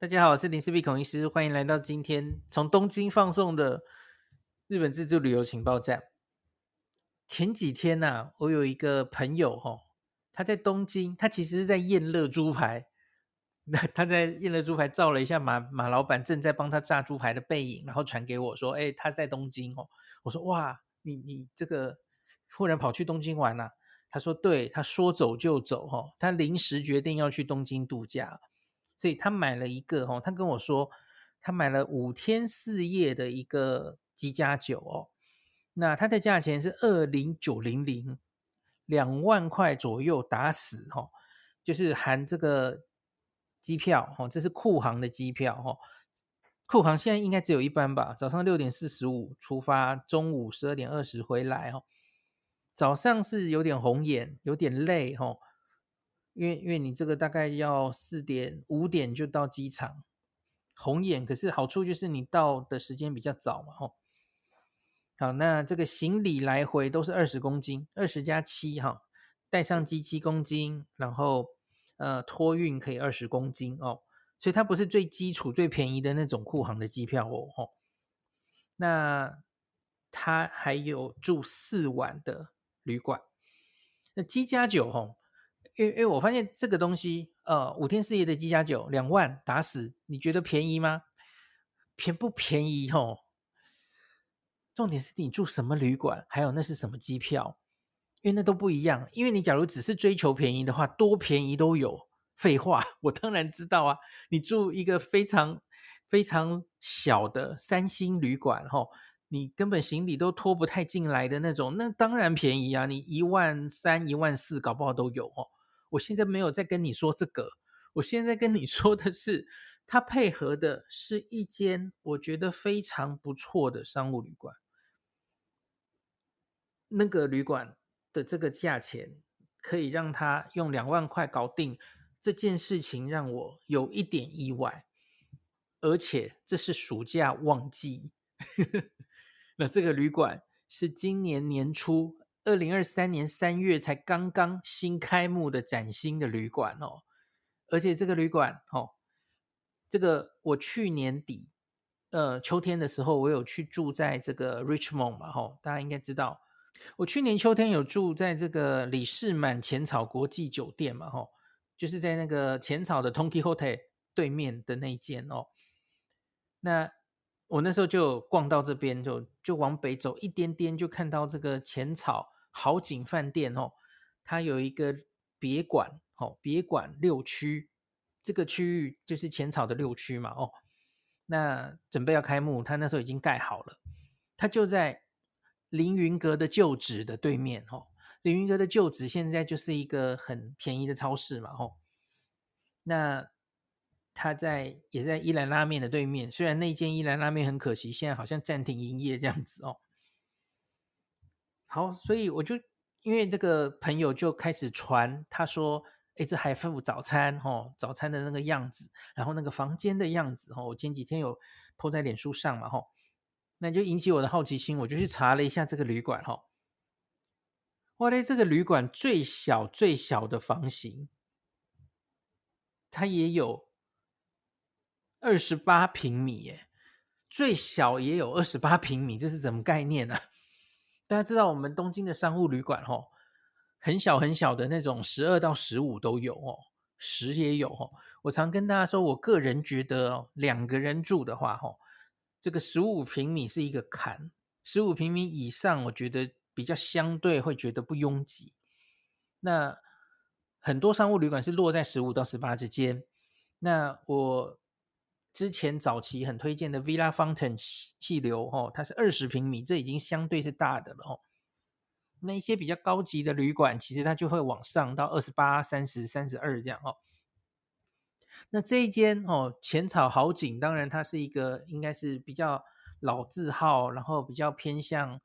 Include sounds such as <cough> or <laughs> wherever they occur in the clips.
大家好，我是林氏璧孔医师，欢迎来到今天从东京放送的日本自助旅游情报站。前几天呐、我有一个朋友哈、哦，他在东京，他其实是在燕乐猪排，那他在燕乐猪排照了一下马马老板正在帮他炸猪排的背影，然后传给我说，哎，他在东京哦。我说哇，你你这个忽然跑去东京玩了、啊？他说对，他说走就走哈、哦，他临时决定要去东京度假。所以他买了一个哦，他跟我说，他买了五天四夜的一个机加酒哦，那它的价钱是二零九零零，两万块左右打死哦，就是含这个机票哦，这是酷航的机票哦，酷航现在应该只有一班吧，早上六点四十五出发，中午十二点二十回来哦，早上是有点红眼，有点累哦。因为因为你这个大概要四点五点就到机场，红眼，可是好处就是你到的时间比较早嘛，吼。好，那这个行李来回都是二十公斤，二十加七哈，带上机七公斤，然后呃托运可以二十公斤哦，所以它不是最基础最便宜的那种酷航的机票哦，吼。那它还有住四晚的旅馆，那机加酒吼。因为因为我发现这个东西，呃，五天四夜的机加酒两万打死，你觉得便宜吗？便不便宜哦？重点是你住什么旅馆，还有那是什么机票，因为那都不一样。因为你假如只是追求便宜的话，多便宜都有。废话，<laughs> 我当然知道啊。你住一个非常非常小的三星旅馆，吼。你根本行李都拖不太进来的那种，那当然便宜啊。你一万三、一万四，搞不好都有哦。我现在没有在跟你说这个，我现在跟你 <laughs> 说的是，它配合的是一间我觉得非常不错的商务旅馆。那个旅馆的这个价钱可以让他用两万块搞定这件事情，让我有一点意外。而且这是暑假旺季，<laughs> 那这个旅馆是今年年初。二零二三年三月才刚刚新开幕的崭新的旅馆哦，而且这个旅馆哦，这个我去年底呃秋天的时候，我有去住在这个 Richmond 嘛，吼，大家应该知道，我去年秋天有住在这个李士满浅草国际酒店嘛，吼，就是在那个浅草的 Tonki Hotel 对面的那一间哦，那。我那时候就逛到这边，就就往北走一点点，就看到这个浅草好景饭店哦，它有一个别馆哦，别馆六区，这个区域就是浅草的六区嘛哦，那准备要开幕，它那时候已经盖好了，它就在凌云阁的旧址的对面哦，凌云阁的旧址现在就是一个很便宜的超市嘛哦，那。他在也在一兰拉面的对面，虽然那间一兰拉面很可惜，现在好像暂停营业这样子哦。好，所以我就因为这个朋友就开始传，他说：“哎，这还附早餐哦，早餐的那个样子，然后那个房间的样子哦。”我前几天有 po 在脸书上嘛，吼，那就引起我的好奇心，我就去查了一下这个旅馆，哈。哇嘞，这个旅馆最小最小的房型，它也有。二十八平米耶，最小也有二十八平米，这是什么概念呢、大家知道我们东京的商务旅馆哦，很小很小的那种，十二到十五都有哦，十也有哦。我常跟大家说，我个人觉得哦，两个人住的话哦，这个十五平米是一个坎，十五平米以上，我觉得比较相对会觉得不拥挤。那很多商务旅馆是落在十五到十八之间，那我。之前早期很推荐的 Villa Fountain 气流哦，它是二十平米，这已经相对是大的了哦。那一些比较高级的旅馆，其实它就会往上到二十八、三十、三十二这样哦。那这一间哦，浅草好景，当然它是一个应该是比较老字号，然后比较偏向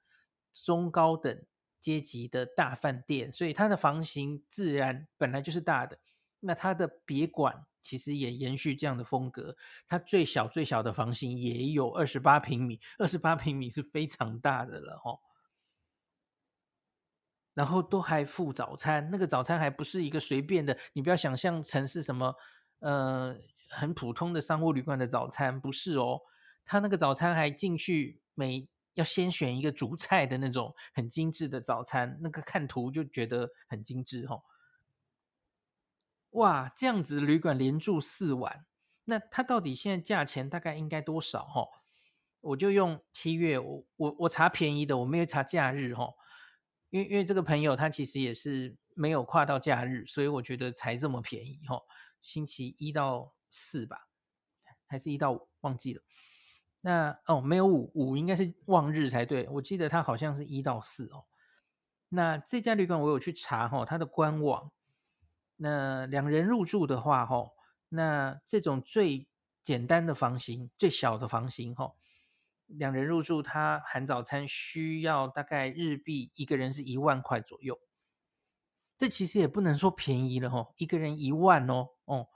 中高等阶级的大饭店，所以它的房型自然本来就是大的。那它的别馆。其实也延续这样的风格，它最小最小的房型也有二十八平米，二十八平米是非常大的了哦。然后都还附早餐，那个早餐还不是一个随便的，你不要想象成是什么呃很普通的商务旅馆的早餐，不是哦，他那个早餐还进去每要先选一个主菜的那种很精致的早餐，那个看图就觉得很精致哦。哇，这样子的旅馆连住四晚，那他到底现在价钱大概应该多少哦？我就用七月，我我我查便宜的，我没有查假日哦，因为因为这个朋友他其实也是没有跨到假日，所以我觉得才这么便宜哦。星期一到四吧，还是一到五，忘记了。那哦，没有五五，应该是望日才对。我记得他好像是一到四哦。那这家旅馆我有去查哈，它的官网。那两人入住的话，吼，那这种最简单的房型，最小的房型，吼，两人入住，它含早餐需要大概日币一个人是一万块左右。这其实也不能说便宜了，哈，一个人一万哦，哦。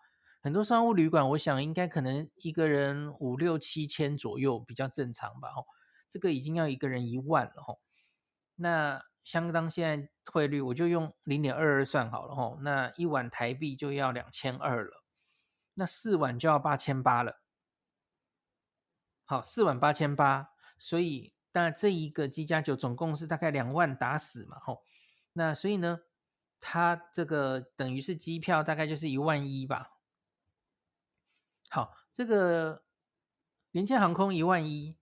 很多商务旅馆，我想应该可能一个人五六七千左右比较正常吧。吼，这个已经要一个人一万了。吼，那相当现在汇率，我就用零点二二算好了。吼，那一晚台币就要两千二了，那四晚就要八千八了。好，四晚八千八，所以那这一个机加酒总共是大概两万打死嘛。吼，那所以呢，它这个等于是机票大概就是一万一吧。好，这个廉价航空一万一，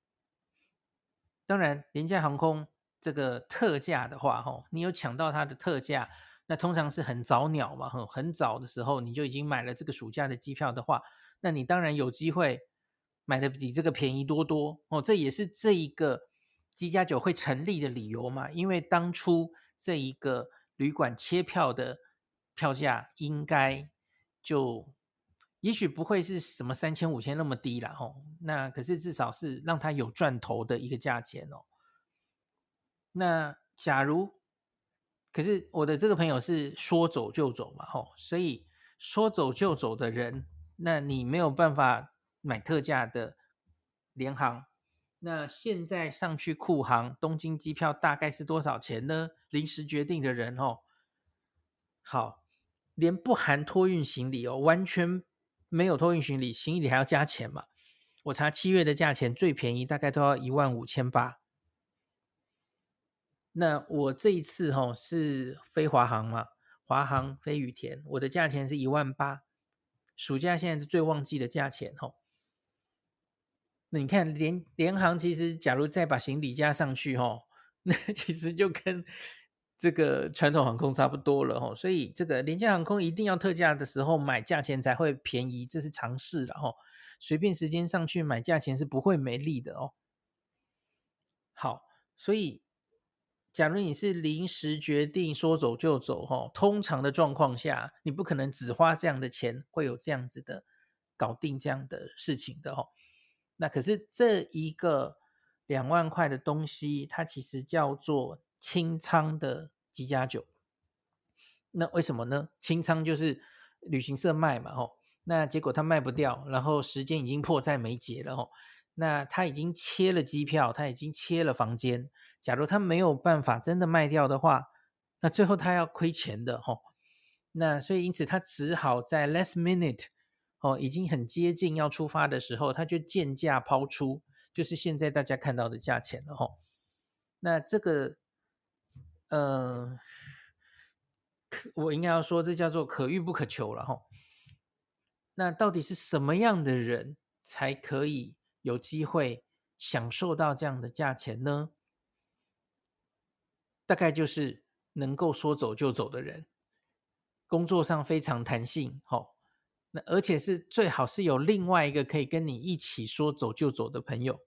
当然廉价航空这个特价的话，吼，你有抢到它的特价，那通常是很早鸟嘛，吼，很早的时候你就已经买了这个暑假的机票的话，那你当然有机会买的比这个便宜多多哦，这也是这一个机加酒会成立的理由嘛，因为当初这一个旅馆切票的票价应该就。也许不会是什么三千五千那么低啦，吼，那可是至少是让他有赚头的一个价钱哦。那假如，可是我的这个朋友是说走就走嘛，吼，所以说走就走的人，那你没有办法买特价的联航。那现在上去酷航东京机票大概是多少钱呢？临时决定的人哦，好，连不含托运行李哦，完全。没有托运行李，行李还要加钱嘛？我查七月的价钱最便宜大概都要一万五千八。那我这一次哈、哦、是飞华航嘛，华航飞羽田，我的价钱是一万八。暑假现在是最旺季的价钱哈、哦。那你看联联航其实假如再把行李加上去哈、哦，<laughs> 那其实就跟。这个传统航空差不多了哈，所以这个廉价航空一定要特价的时候买，价钱才会便宜，这是常识了哈。随便时间上去买，价钱是不会没利的哦。好，所以假如你是临时决定说走就走哈，通常的状况下，你不可能只花这样的钱，会有这样子的搞定这样的事情的哈。那可是这一个两万块的东西，它其实叫做。清仓的机加酒，那为什么呢？清仓就是旅行社卖嘛，吼，那结果他卖不掉，然后时间已经迫在眉睫了，吼，那他已经切了机票，他已经切了房间，假如他没有办法真的卖掉的话，那最后他要亏钱的，吼，那所以因此他只好在 last minute，哦，已经很接近要出发的时候，他就贱价抛出，就是现在大家看到的价钱了，吼，那这个。呃，我应该要说，这叫做可遇不可求了哈。那到底是什么样的人才可以有机会享受到这样的价钱呢？大概就是能够说走就走的人，工作上非常弹性，哈。那而且是最好是有另外一个可以跟你一起说走就走的朋友，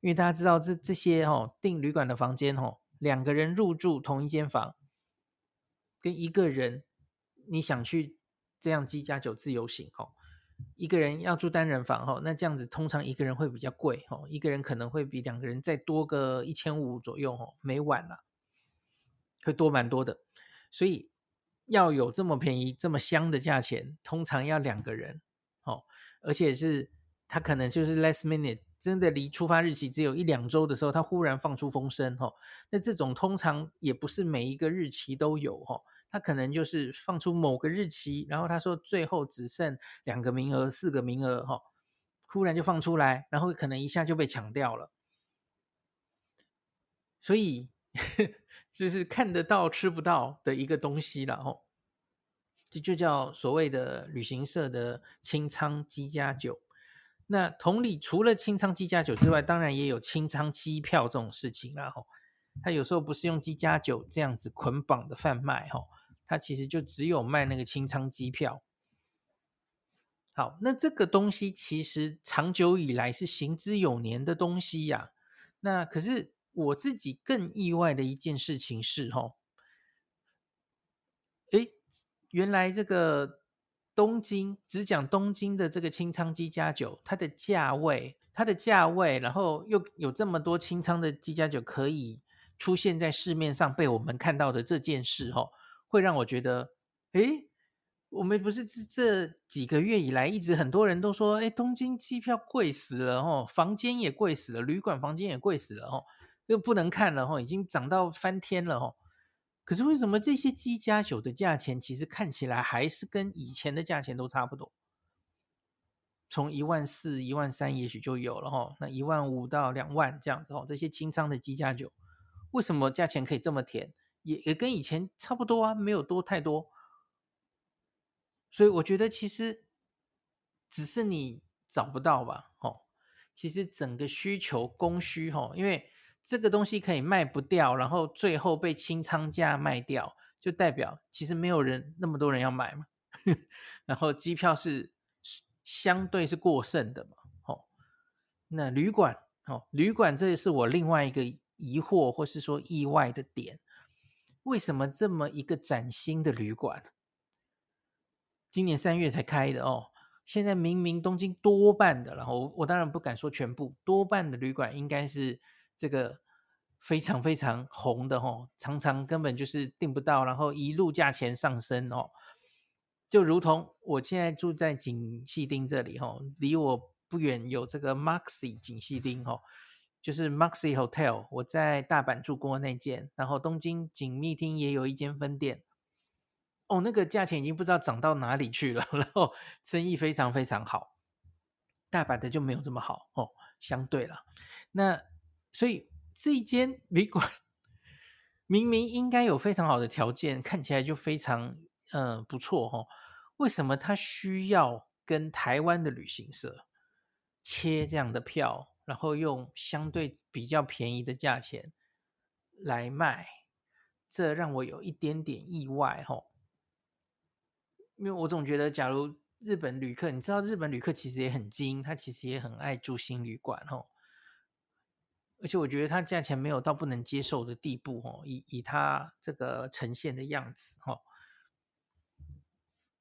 因为大家知道这这些哈订旅馆的房间哈。两个人入住同一间房，跟一个人你想去这样机加酒自由行哦，一个人要住单人房哦，那这样子通常一个人会比较贵哦，一个人可能会比两个人再多个一千五左右哦，每晚啦，会多蛮多的，所以要有这么便宜这么香的价钱，通常要两个人哦，而且是他可能就是 last minute。真的离出发日期只有一两周的时候，他忽然放出风声，哈，那这种通常也不是每一个日期都有，哈，他可能就是放出某个日期，然后他说最后只剩两个名额、四个名额，哈，忽然就放出来，然后可能一下就被抢掉了。所以，<laughs> 就是看得到吃不到的一个东西了，吼，这就叫所谓的旅行社的清仓机加酒。那同理，除了清仓机加酒之外，当然也有清仓机票这种事情啦，吼。他有时候不是用机加酒这样子捆绑的贩卖，吼，它其实就只有卖那个清仓机票。好，那这个东西其实长久以来是行之有年的东西呀。那可是。我自己更意外的一件事情是，哈，诶，原来这个东京只讲东京的这个清仓机加酒，它的价位，它的价位，然后又有这么多清仓的机加酒可以出现在市面上被我们看到的这件事，哈，会让我觉得，诶，我们不是这这几个月以来一直很多人都说，诶，东京机票贵死了，哈，房间也贵死了，旅馆房间也贵死了，哈。又不能看了哈，已经涨到翻天了哈。可是为什么这些机加酒的价钱其实看起来还是跟以前的价钱都差不多？从一万四、一万三也许就有了哈，那一万五到两万这样子哈，这些清仓的机加酒，为什么价钱可以这么甜？也也跟以前差不多啊，没有多太多。所以我觉得其实只是你找不到吧，哦，其实整个需求供需哈，因为。这个东西可以卖不掉，然后最后被清仓价卖掉，就代表其实没有人那么多人要买嘛。<laughs> 然后机票是相对是过剩的嘛。哦，那旅馆哦，旅馆这也是我另外一个疑惑或是说意外的点，为什么这么一个崭新的旅馆，今年三月才开的哦？现在明明东京多半的，然后我，我当然不敢说全部，多半的旅馆应该是。这个非常非常红的哦，常常根本就是订不到，然后一路价钱上升哦，就如同我现在住在锦糸町这里哦，离我不远有这个 Maxi 锦糸町哦，就是 Maxi Hotel，我在大阪住过那间，然后东京锦密町也有一间分店，哦，那个价钱已经不知道涨到哪里去了，<laughs> 然后生意非常非常好，大阪的就没有这么好哦，相对了，那。所以这一间旅馆明明应该有非常好的条件，看起来就非常嗯、不错、哦。为什么他需要跟台湾的旅行社切这样的票，然后用相对比较便宜的价钱来卖？这让我有一点点意外哈、哦。因为我总觉得，假如日本旅客，你知道日本旅客其实也很精，他其实也很爱住新旅馆哦。而且我觉得他价钱没有到不能接受的地步，哦，以以他这个呈现的样子，哈。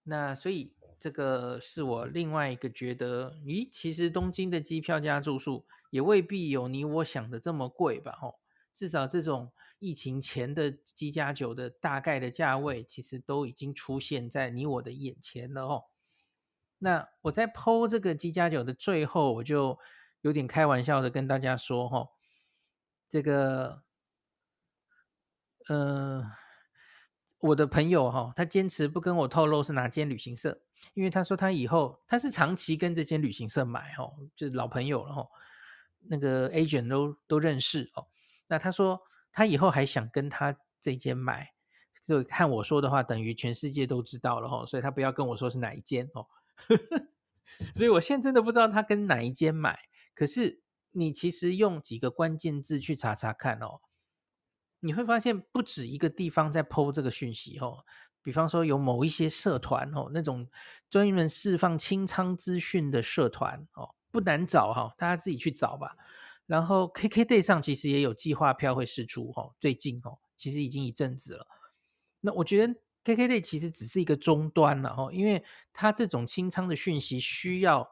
那所以这个是我另外一个觉得，咦，其实东京的机票加住宿也未必有你我想的这么贵吧，哈。至少这种疫情前的鸡加酒的大概的价位，其实都已经出现在你我的眼前了，哦。那我在 po 这个鸡加酒的最后，我就有点开玩笑的跟大家说，哈。这个，呃，我的朋友哈，他坚持不跟我透露是哪间旅行社，因为他说他以后他是长期跟这间旅行社买哦，就是老朋友了哈，那个 agent 都都认识哦。那他说他以后还想跟他这间买，就看我说的话，等于全世界都知道了哈，所以他不要跟我说是哪一间哦。<laughs> 所以我现在真的不知道他跟哪一间买，可是。你其实用几个关键字去查查看哦，你会发现不止一个地方在 po 这个讯息哦。比方说有某一些社团哦，那种专门释放清仓资讯的社团哦，不难找哈，大家自己去找吧。然后 KKday 上其实也有计划票会释出哈，最近哦，其实已经一阵子了。那我觉得 KKday 其实只是一个终端了哈，因为它这种清仓的讯息需要。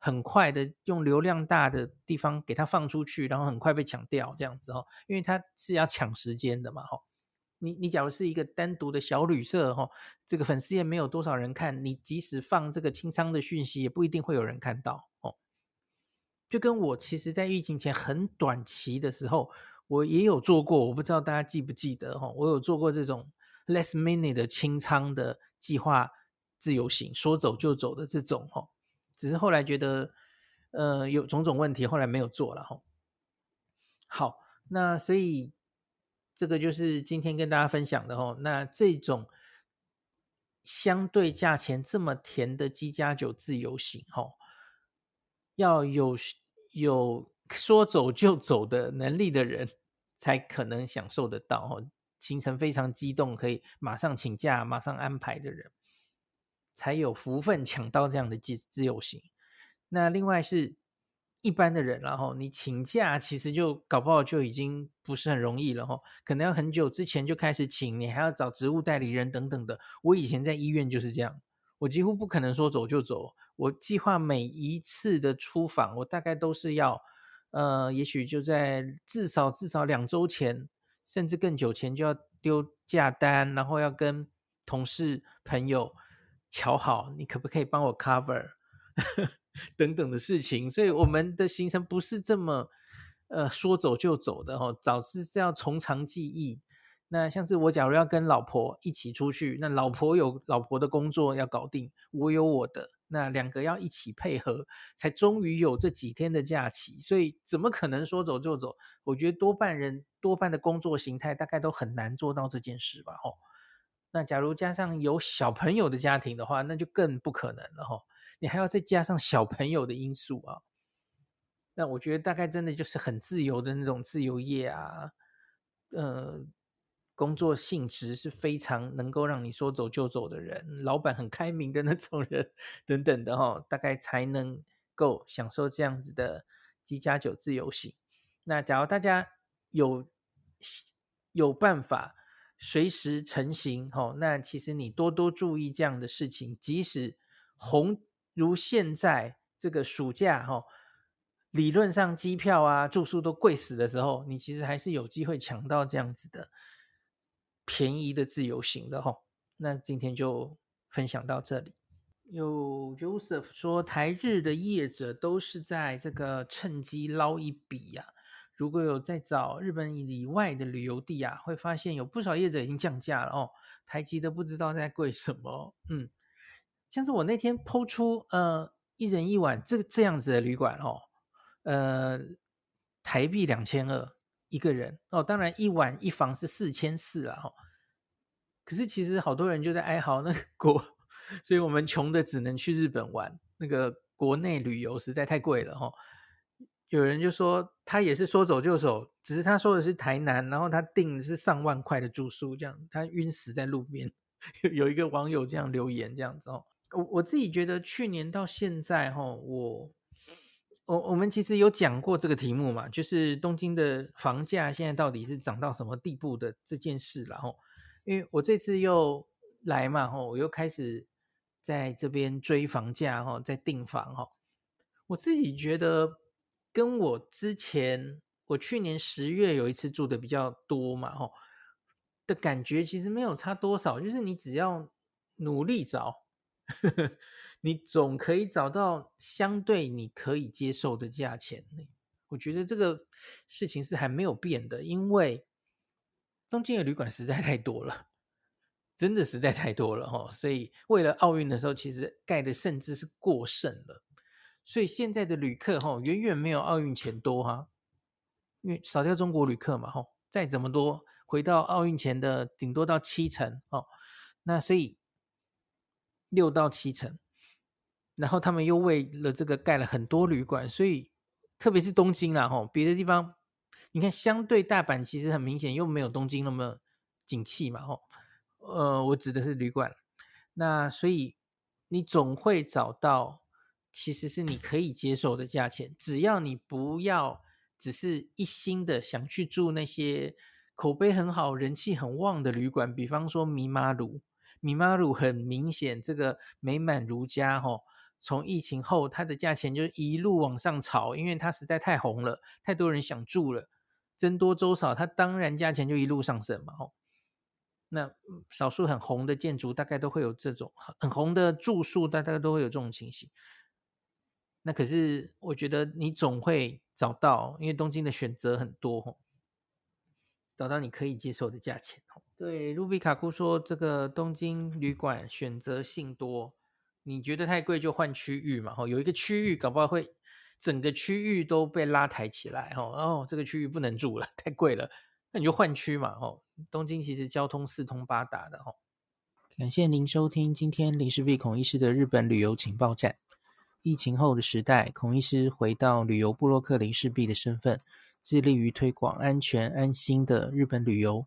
很快的用流量大的地方给它放出去，然后很快被抢掉这样子哈，因为它是要抢时间的嘛哈。你你假如是一个单独的小旅社哈，这个粉丝也没有多少人看，你即使放这个清仓的讯息，也不一定会有人看到。就跟我其实在疫情前很短期的时候，我也有做过，我不知道大家记不记得哈，我有做过这种 less minute 的清仓的计划自由行，说走就走的这种哦，只是后来觉得呃有种种问题，后来没有做了哈。好，那所以这个就是今天跟大家分享的哦。那这种相对价钱这么甜的机加酒自由行哦，要有有说走就走的能力的人，才可能享受得到哦。行程非常激动，可以马上请假、马上安排的人，才有福分抢到这样的自自由行。那另外是一般的人，然后你请假，其实就搞不好就已经不是很容易了哈。可能要很久之前就开始请，你还要找职务代理人等等的。我以前在医院就是这样，我几乎不可能说走就走。我计划每一次的出访，我大概都是要，呃，也许就在至少至少两周前。甚至更久前就要丢假单，然后要跟同事朋友乔好，你可不可以帮我 cover <laughs> 等等的事情。所以我们的行程不是这么呃说走就走的哦，早是要从长计议。那像是我假如要跟老婆一起出去，那老婆有老婆的工作要搞定，我有我的。那两个要一起配合，才终于有这几天的假期，所以怎么可能说走就走？我觉得多半人多半的工作形态大概都很难做到这件事吧。吼，那假如加上有小朋友的家庭的话，那就更不可能了。吼，你还要再加上小朋友的因素啊。那我觉得大概真的就是很自由的那种自由业啊，呃。工作性质是非常能够让你说走就走的人，老板很开明的那种人，等等的哈，大概才能够享受这样子的机加酒自由行。那假如大家有有办法随时成行哈，那其实你多多注意这样的事情，即使红如现在这个暑假哈，理论上机票啊住宿都贵死的时候，你其实还是有机会抢到这样子的。便宜的自由行的哈，那今天就分享到这里。有 Joseph 说，台日的业者都是在这个趁机捞一笔呀、啊。如果有在找日本以外的旅游地啊，会发现有不少业者已经降价了哦。台积都不知道在贵什么。嗯，像是我那天抛出呃一人一晚这个这样子的旅馆哦，呃台币两千二。一个人哦，当然一晚一房是四千四啊，哈。可是其实好多人就在哀嚎那个国，所以我们穷的只能去日本玩，那个国内旅游实在太贵了，哈。有人就说他也是说走就走，只是他说的是台南，然后他订的是上万块的住宿，这样他晕死在路边。<laughs> 有一个网友这样留言，这样子哦。我我自己觉得去年到现在，哈，我。我我们其实有讲过这个题目嘛，就是东京的房价现在到底是涨到什么地步的这件事，然后，因为我这次又来嘛，吼，我又开始在这边追房价，哈，在订房，哈，我自己觉得跟我之前我去年十月有一次住的比较多嘛，吼，的感觉其实没有差多少，就是你只要努力找。你总可以找到相对你可以接受的价钱。我觉得这个事情是还没有变的，因为东京的旅馆实在太多了，真的实在太多了哈。所以为了奥运的时候，其实盖的甚至是过剩了。所以现在的旅客哈，远远没有奥运前多哈，因为少掉中国旅客嘛哈，再怎么多，回到奥运前的顶多到七成哦。那所以。六到七成，然后他们又为了这个盖了很多旅馆，所以特别是东京啦，吼，别的地方你看，相对大阪其实很明显又没有东京那么景气嘛，吼，呃，我指的是旅馆，那所以你总会找到其实是你可以接受的价钱，只要你不要只是一心的想去住那些口碑很好、人气很旺的旅馆，比方说迷马路。米马鲁很明显，这个美满如家吼，从疫情后它的价钱就一路往上炒，因为它实在太红了，太多人想住了，僧多粥少，它当然价钱就一路上升嘛吼。那少数很红的建筑大概都会有这种很红的住宿，大概都会有这种情形。那可是我觉得你总会找到，因为东京的选择很多吼，找到你可以接受的价钱吼。对，卢比卡库说这个东京旅馆选择性多，你觉得太贵就换区域嘛，吼，有一个区域搞不好会整个区域都被拉抬起来，吼，哦，这个区域不能住了，<laughs> 太贵了，那你就换区嘛，吼，东京其实交通四通八达的，吼。感谢您收听今天林氏璧孔医师的日本旅游情报站。疫情后的时代，孔医师回到旅游部落客林氏璧的身份，致力于推广安全安心的日本旅游，